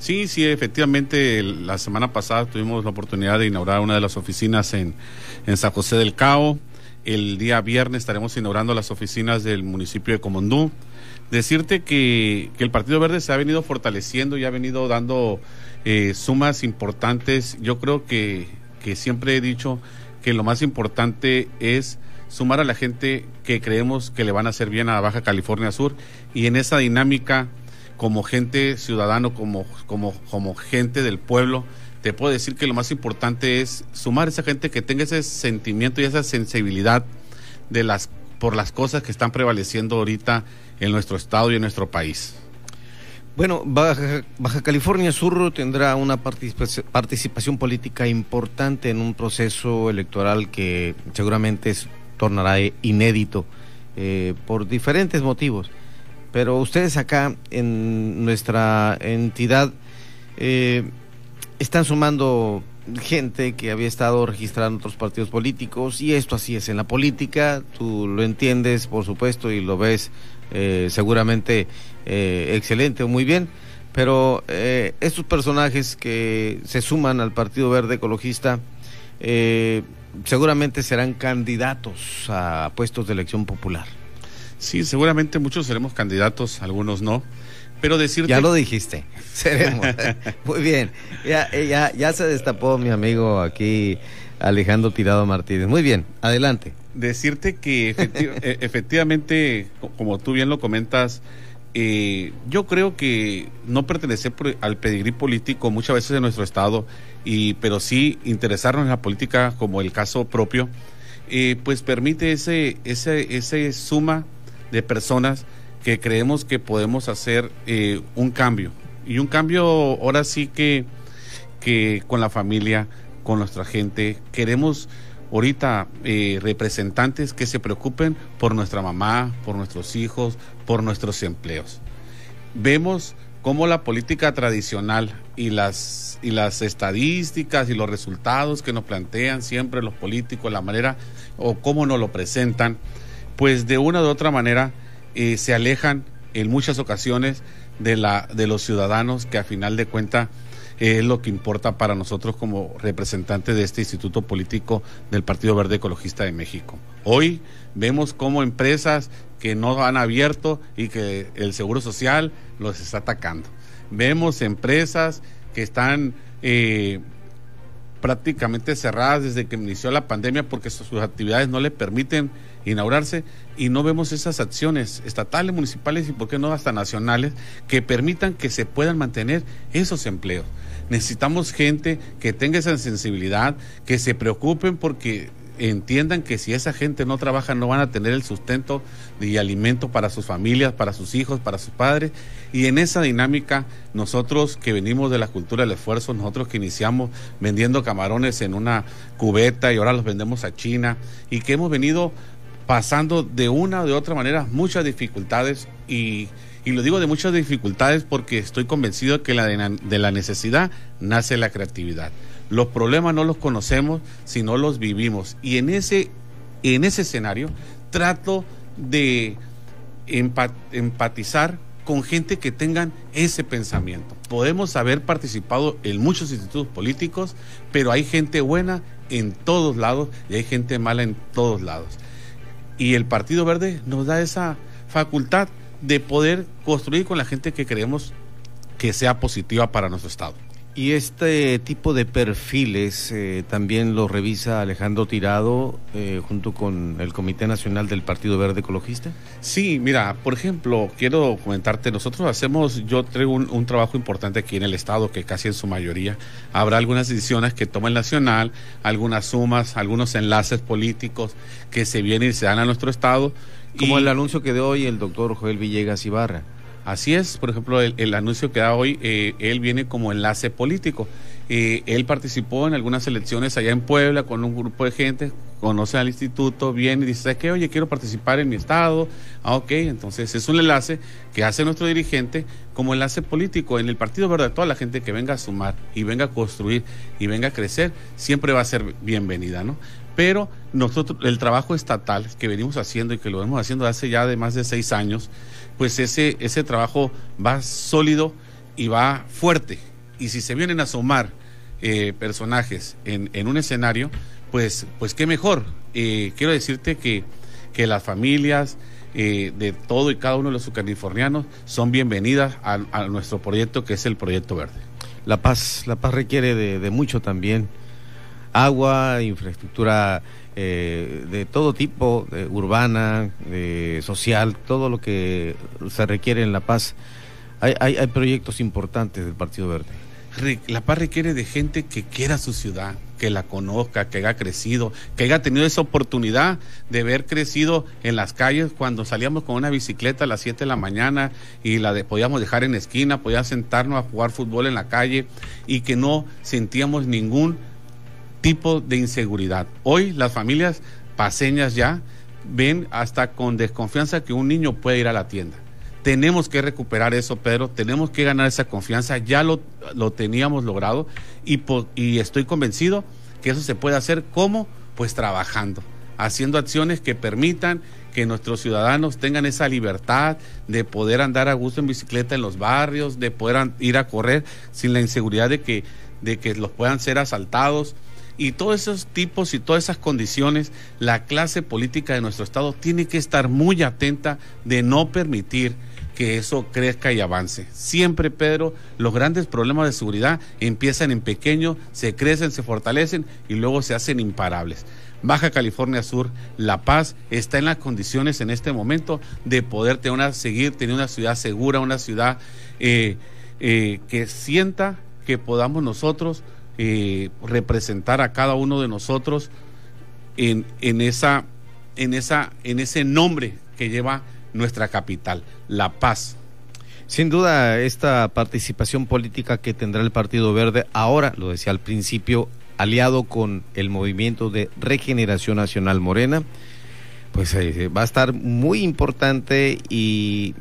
Sí, sí, efectivamente, la semana pasada tuvimos la oportunidad de inaugurar una de las oficinas en, en San José del Cao. El día viernes estaremos inaugurando las oficinas del municipio de Comondú. Decirte que, el Partido Verde se ha venido fortaleciendo y ha venido dando eh, sumas importantes. Yo creo que, que siempre he dicho que lo más importante es sumar a la gente que creemos que le van a hacer bien a Baja California Sur y en esa dinámica como gente ciudadano, como, como, como gente del pueblo, te puedo decir que lo más importante es sumar a esa gente que tenga ese sentimiento y esa sensibilidad de las, por las cosas que están prevaleciendo ahorita en nuestro estado y en nuestro país. Bueno, Baja, California Sur tendrá una participación política importante en un proceso electoral que seguramente se tornará inédito eh, por diferentes motivos. Pero ustedes acá en nuestra entidad eh, están sumando gente que había estado registrada en otros partidos políticos y esto así es en la política, tú lo entiendes por supuesto y lo ves eh, seguramente eh, excelente o muy bien, pero eh, estos personajes que se suman al Partido Verde Ecologista eh, seguramente serán candidatos a puestos de elección popular. Sí, seguramente muchos seremos candidatos, algunos no. Pero decirte... Ya lo dijiste, seremos. Muy bien, ya, ya, ya se destapó mi amigo aquí, Alejandro Tirado Martínez. Muy bien, adelante. Decirte que efecti efectivamente, como tú bien lo comentas, eh, yo creo que no pertenecer al pedigrí político muchas veces en nuestro estado, y, pero sí interesarnos en la política como el caso propio, eh, pues permite ese, ese, ese suma de personas que creemos que podemos hacer eh, un cambio. Y un cambio ahora sí que, que con la familia, con nuestra gente. Queremos ahorita eh, representantes que se preocupen por nuestra mamá, por nuestros hijos, por nuestros empleos. Vemos cómo la política tradicional y las, y las estadísticas y los resultados que nos plantean siempre los políticos, la manera o cómo nos lo presentan, pues de una u otra manera eh, se alejan en muchas ocasiones de, la, de los ciudadanos que a final de cuentas es lo que importa para nosotros como representantes de este instituto político del Partido Verde Ecologista de México. Hoy vemos cómo empresas que no han abierto y que el Seguro Social los está atacando. Vemos empresas que están eh, prácticamente cerradas desde que inició la pandemia porque sus actividades no le permiten inaugurarse y no vemos esas acciones estatales, municipales y por qué no hasta nacionales que permitan que se puedan mantener esos empleos. Necesitamos gente que tenga esa sensibilidad, que se preocupen porque entiendan que si esa gente no trabaja no van a tener el sustento y alimento para sus familias, para sus hijos, para sus padres. Y en esa dinámica, nosotros que venimos de la cultura del esfuerzo, nosotros que iniciamos vendiendo camarones en una cubeta y ahora los vendemos a China y que hemos venido pasando de una o de otra manera muchas dificultades y, y lo digo de muchas dificultades porque estoy convencido que la de, la necesidad nace la creatividad. Los problemas no los conocemos si no los vivimos. Y en ese, en ese escenario trato de empatizar con gente que tengan ese pensamiento. Podemos haber participado en muchos institutos políticos, pero hay gente buena en todos lados y hay gente mala en todos lados. Y el Partido Verde nos da esa facultad de poder construir con la gente que creemos que sea positiva para nuestro Estado. Y este tipo de perfiles eh, también lo revisa Alejandro Tirado eh, junto con el Comité Nacional del Partido Verde Ecologista. Sí, mira, por ejemplo, quiero comentarte, nosotros hacemos, yo traigo un, un, trabajo importante aquí en el Estado, que casi en su mayoría habrá algunas decisiones que toma el Nacional, algunas sumas, algunos enlaces políticos que se vienen y se dan a nuestro Estado. Como y... el anuncio que dio hoy el doctor Joel Villegas Ibarra. Así es, por ejemplo, el, el anuncio que da hoy, eh, él viene como enlace político. Eh, él participó en algunas elecciones allá en Puebla con un grupo de gente, conoce al instituto, viene y dice, que oye, quiero participar en mi estado. Ah, ok, entonces es un enlace que hace nuestro dirigente como enlace político. En el Partido Verde, toda la gente que venga a sumar y venga a construir y venga a crecer, siempre va a ser bienvenida, ¿no? Pero nosotros, el trabajo estatal que venimos haciendo y que lo venimos haciendo hace ya de más de seis años, pues ese, ese trabajo va sólido y va fuerte. Y si se vienen a sumar eh, personajes en, en, un escenario, pues, pues qué mejor. Eh, quiero decirte que, que las familias eh, de todo y cada uno de los californianos son bienvenidas a, a, nuestro proyecto que es el Proyecto Verde. La paz, la paz requiere de, de mucho también. Agua, infraestructura eh, de todo tipo, urbana, social, todo lo que se requiere en La Paz. Hay, hay, hay proyectos importantes del Partido Verde. La Paz requiere de gente que quiera su ciudad, que la conozca, que haya crecido, que haya tenido esa oportunidad de haber crecido en las calles cuando salíamos con una bicicleta a las 7 de la mañana y la podíamos dejar en esquina, podíamos sentarnos a jugar fútbol en la calle y que no sentíamos ningún tipo de inseguridad. Hoy las familias paseñas ya ven hasta con desconfianza que un niño puede ir a la tienda. Tenemos que recuperar eso, Pedro, tenemos que ganar esa confianza, ya lo, lo teníamos logrado y, y estoy convencido que eso se puede hacer como pues trabajando, haciendo acciones que permitan que nuestros ciudadanos tengan esa libertad de poder andar a gusto en bicicleta en los barrios, de poder ir a correr sin la inseguridad de que, de que los puedan ser asaltados. Y todos esos tipos y todas esas condiciones, la clase política de nuestro Estado tiene que estar muy atenta de no permitir que eso crezca y avance. Siempre, Pedro, los grandes problemas de seguridad empiezan en pequeño, se crecen, se fortalecen y luego se hacen imparables. Baja California Sur, La Paz está en las condiciones en este momento de poder tener una, seguir teniendo una ciudad segura, una ciudad eh, eh, que sienta que podamos nosotros eh, representar a cada uno de nosotros en, en, esa, en, esa, en ese nombre que lleva nuestra capital, La Paz. Sin duda, esta participación política que tendrá el Partido Verde, ahora, lo decía al principio, aliado con el movimiento de regeneración nacional morena, pues eh, va a estar muy importante y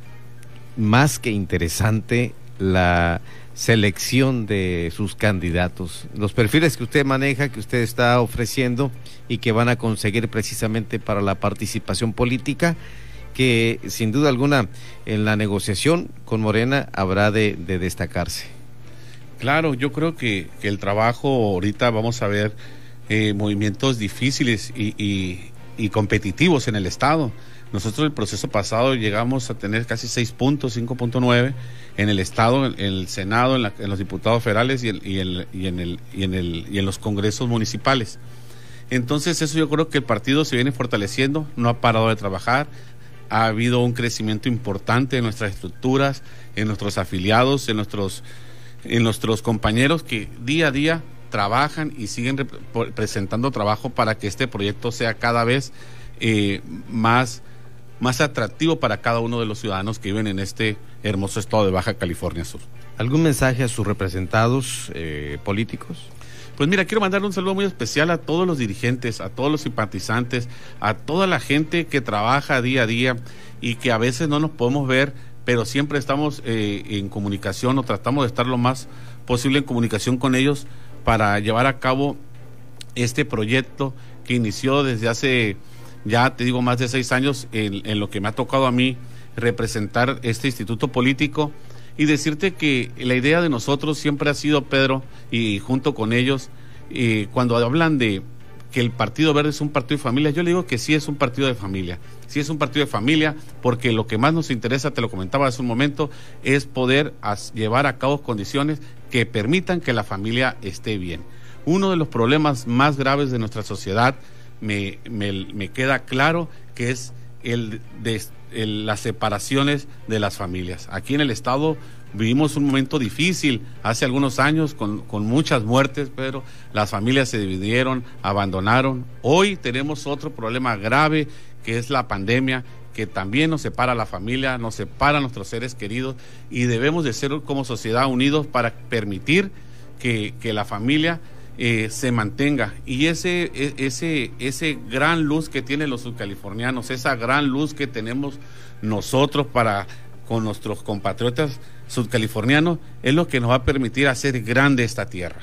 más que interesante la selección de sus candidatos, los perfiles que usted maneja, que usted está ofreciendo y que van a conseguir precisamente para la participación política que sin duda alguna en la negociación con Morena habrá de, de destacarse. Claro, yo creo que, el trabajo ahorita vamos a ver eh, movimientos difíciles y, competitivos en el Estado. Nosotros el proceso pasado llegamos a tener casi 6 puntos, 5.9 en el Estado, en el Senado, en, la, los diputados federales y, en el, y, en los congresos municipales. Entonces eso yo creo que el partido se viene fortaleciendo, no ha parado de trabajar, ha habido un crecimiento importante en nuestras estructuras, en nuestros afiliados, en nuestros, en nuestros compañeros que día a día trabajan y siguen presentando trabajo para que este proyecto sea cada vez eh, más, más atractivo para cada uno de los ciudadanos que viven en este hermoso estado de Baja California Sur. ¿Algún mensaje a sus representados eh, políticos? Pues mira, quiero mandar un saludo muy especial a todos los dirigentes, a todos los simpatizantes, a toda la gente que trabaja día a día y que a veces no nos podemos ver, pero siempre estamos eh, en comunicación o tratamos de estar lo más posible en comunicación con ellos para llevar a cabo este proyecto que inició desde hace, ya te digo, más de seis años en, en lo que me ha tocado a mí representar este instituto político y decirte que la idea de nosotros siempre ha sido, Pedro, y junto con ellos, eh, cuando hablan de que el Partido Verde es un partido de familia, yo le digo que sí es un partido de familia, sí es un partido de familia, porque lo que más nos interesa, te lo comentaba hace un momento, es poder llevar a cabo condiciones que permitan que la familia esté bien. Uno de los problemas más graves de nuestra sociedad, me, me, me queda claro que es el de las separaciones de las familias. Aquí en el Estado vivimos un momento difícil hace algunos años con, con, muchas muertes, pero las familias se dividieron, abandonaron. Hoy tenemos otro problema grave que es la pandemia que también nos separa la familia, nos separa a nuestros seres queridos y debemos de ser como sociedad unidos para permitir que, que la familia eh, se mantenga. Y ese, e, ese, ese gran luz que tienen los subcalifornianos, esa gran luz que tenemos nosotros para con nuestros compatriotas subcalifornianos, es lo que nos va a permitir hacer grande esta tierra.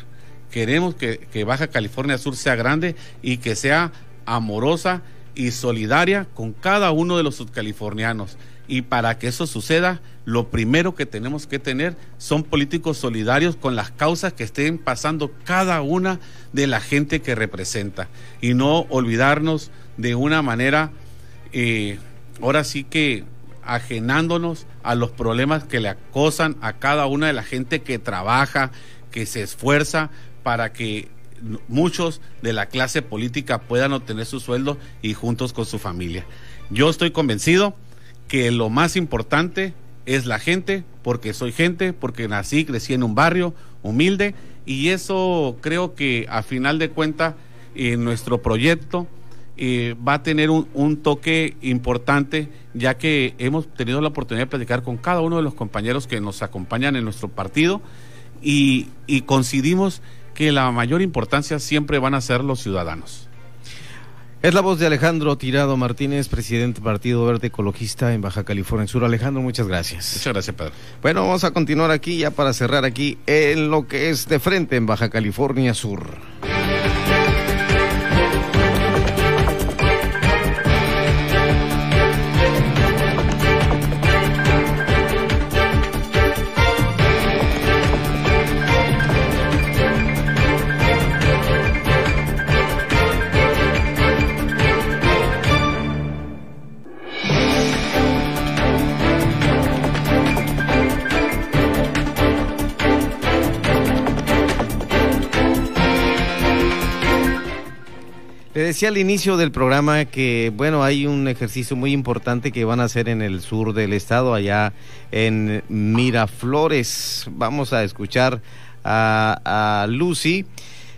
Queremos que, que Baja California Sur sea grande y que sea amorosa y solidaria con cada uno de los subcalifornianos. Y para que eso suceda, lo primero que tenemos que tener son políticos solidarios con las causas que estén pasando cada una de la gente que representa. Y no olvidarnos de una manera, eh, ahora sí que ajenándonos a los problemas que le acosan a cada una de la gente que trabaja, que se esfuerza para que muchos de la clase política puedan obtener su sueldo y juntos con su familia. Yo estoy convencido que lo más importante es la gente, porque soy gente, porque nací, crecí en un barrio humilde y eso creo que a final de cuentas en nuestro proyecto eh, va a tener un, toque importante ya que hemos tenido la oportunidad de platicar con cada uno de los compañeros que nos acompañan en nuestro partido y, y coincidimos que la mayor importancia siempre van a ser los ciudadanos. Es la voz de Alejandro Tirado Martínez, presidente Partido Verde Ecologista en Baja California Sur. Alejandro, muchas gracias. Muchas gracias, Pedro. Bueno, vamos a continuar aquí ya para cerrar aquí en lo que es de frente en Baja California Sur. Decía al inicio del programa que, bueno, hay un ejercicio muy importante que van a hacer en el sur del estado, allá en Miraflores. Vamos a escuchar a, Lucy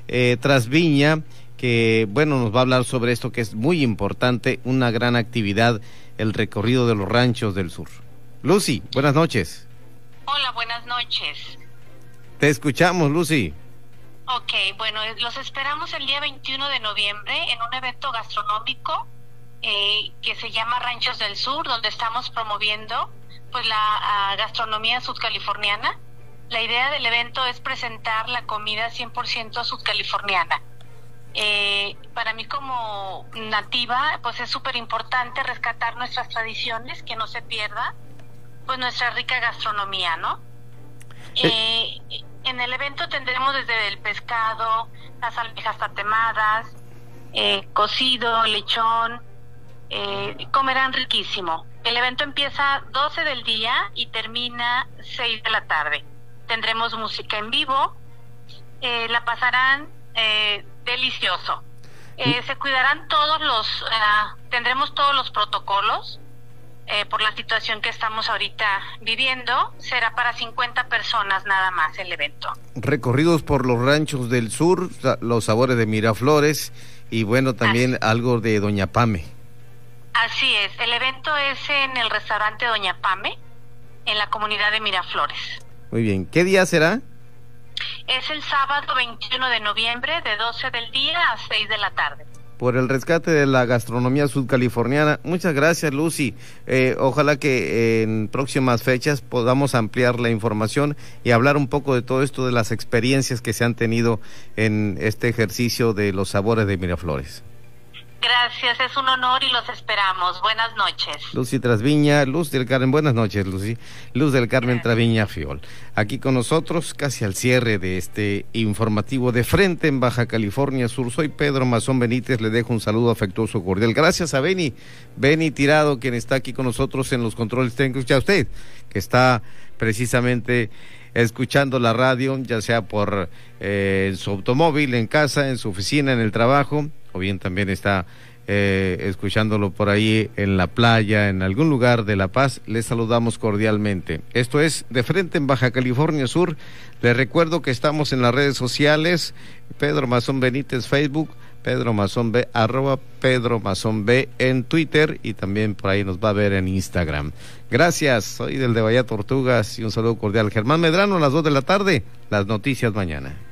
eh, Trasviña, que, bueno, nos va a hablar sobre esto que es muy importante, una gran actividad, el recorrido de los ranchos del sur. Lucy, buenas noches. Hola, buenas noches. Te escuchamos, Lucy. Ok, bueno, los esperamos el día 21 de noviembre en un evento gastronómico eh, que se llama Ranchos del Sur, donde estamos promoviendo pues la gastronomía sudcaliforniana. La idea del evento es presentar la comida 100% sudcaliforniana. Eh, para mí como nativa, pues es súper importante rescatar nuestras tradiciones, que no se pierda, pues nuestra rica gastronomía, ¿no? Eh, en el evento tendremos desde el pescado, las almejas tatemadas, eh, cocido, lechón, eh, comerán riquísimo. El evento empieza 12 del día y termina 6 de la tarde. Tendremos música en vivo, eh, la pasarán eh, delicioso. Eh, se cuidarán todos los, ah, tendremos todos los protocolos eh, por la situación que estamos ahorita viviendo, será para 50 personas nada más el evento. Recorridos por los ranchos del sur, los sabores de Miraflores y bueno, también algo de Doña Pame. Así es, el evento es en el restaurante Doña Pame, en la comunidad de Miraflores. Muy bien, ¿qué día será? Es el sábado 21 de noviembre de 12 del día a 6 de la tarde por el rescate de la gastronomía sudcaliforniana. Muchas gracias, Lucy. Eh, ojalá que en próximas fechas podamos ampliar la información y hablar un poco de todo esto, de las experiencias que se han tenido en este ejercicio de los sabores de Miraflores. Gracias, es un honor y los esperamos. Buenas noches. Lucy Trasviña, Luz del Carmen, buenas noches, Lucy. Luz del Carmen Traviña Fiol. Aquí con nosotros, casi al cierre de este informativo de frente en Baja California Sur. Soy Pedro Mazón Benítez, le dejo un saludo afectuoso cordial. Gracias a Beni, Beni Tirado, quien está aquí con nosotros en los controles técnicos. Ya usted, que está precisamente escuchando la radio, ya sea por eh, su automóvil, en casa, en su oficina, en el trabajo o bien también está eh, escuchándolo por ahí en la playa, en algún lugar de La Paz, les saludamos cordialmente. Esto es De Frente en Baja California Sur. Les recuerdo que estamos en las redes sociales, Pedro Mazón Benítez Facebook, Pedro Mazón B, arroba Pedro Mazón B en Twitter y también por ahí nos va a ver en Instagram. Gracias, soy del de Bahía Tortugas y un saludo cordial. Germán Medrano a las dos de la tarde, las noticias mañana.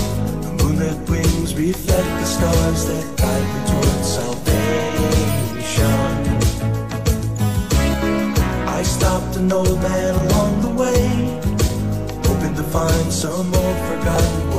red wings reflect the stars that guide me towards salvation. I stopped an old man along the way, hoping to find some old forgotten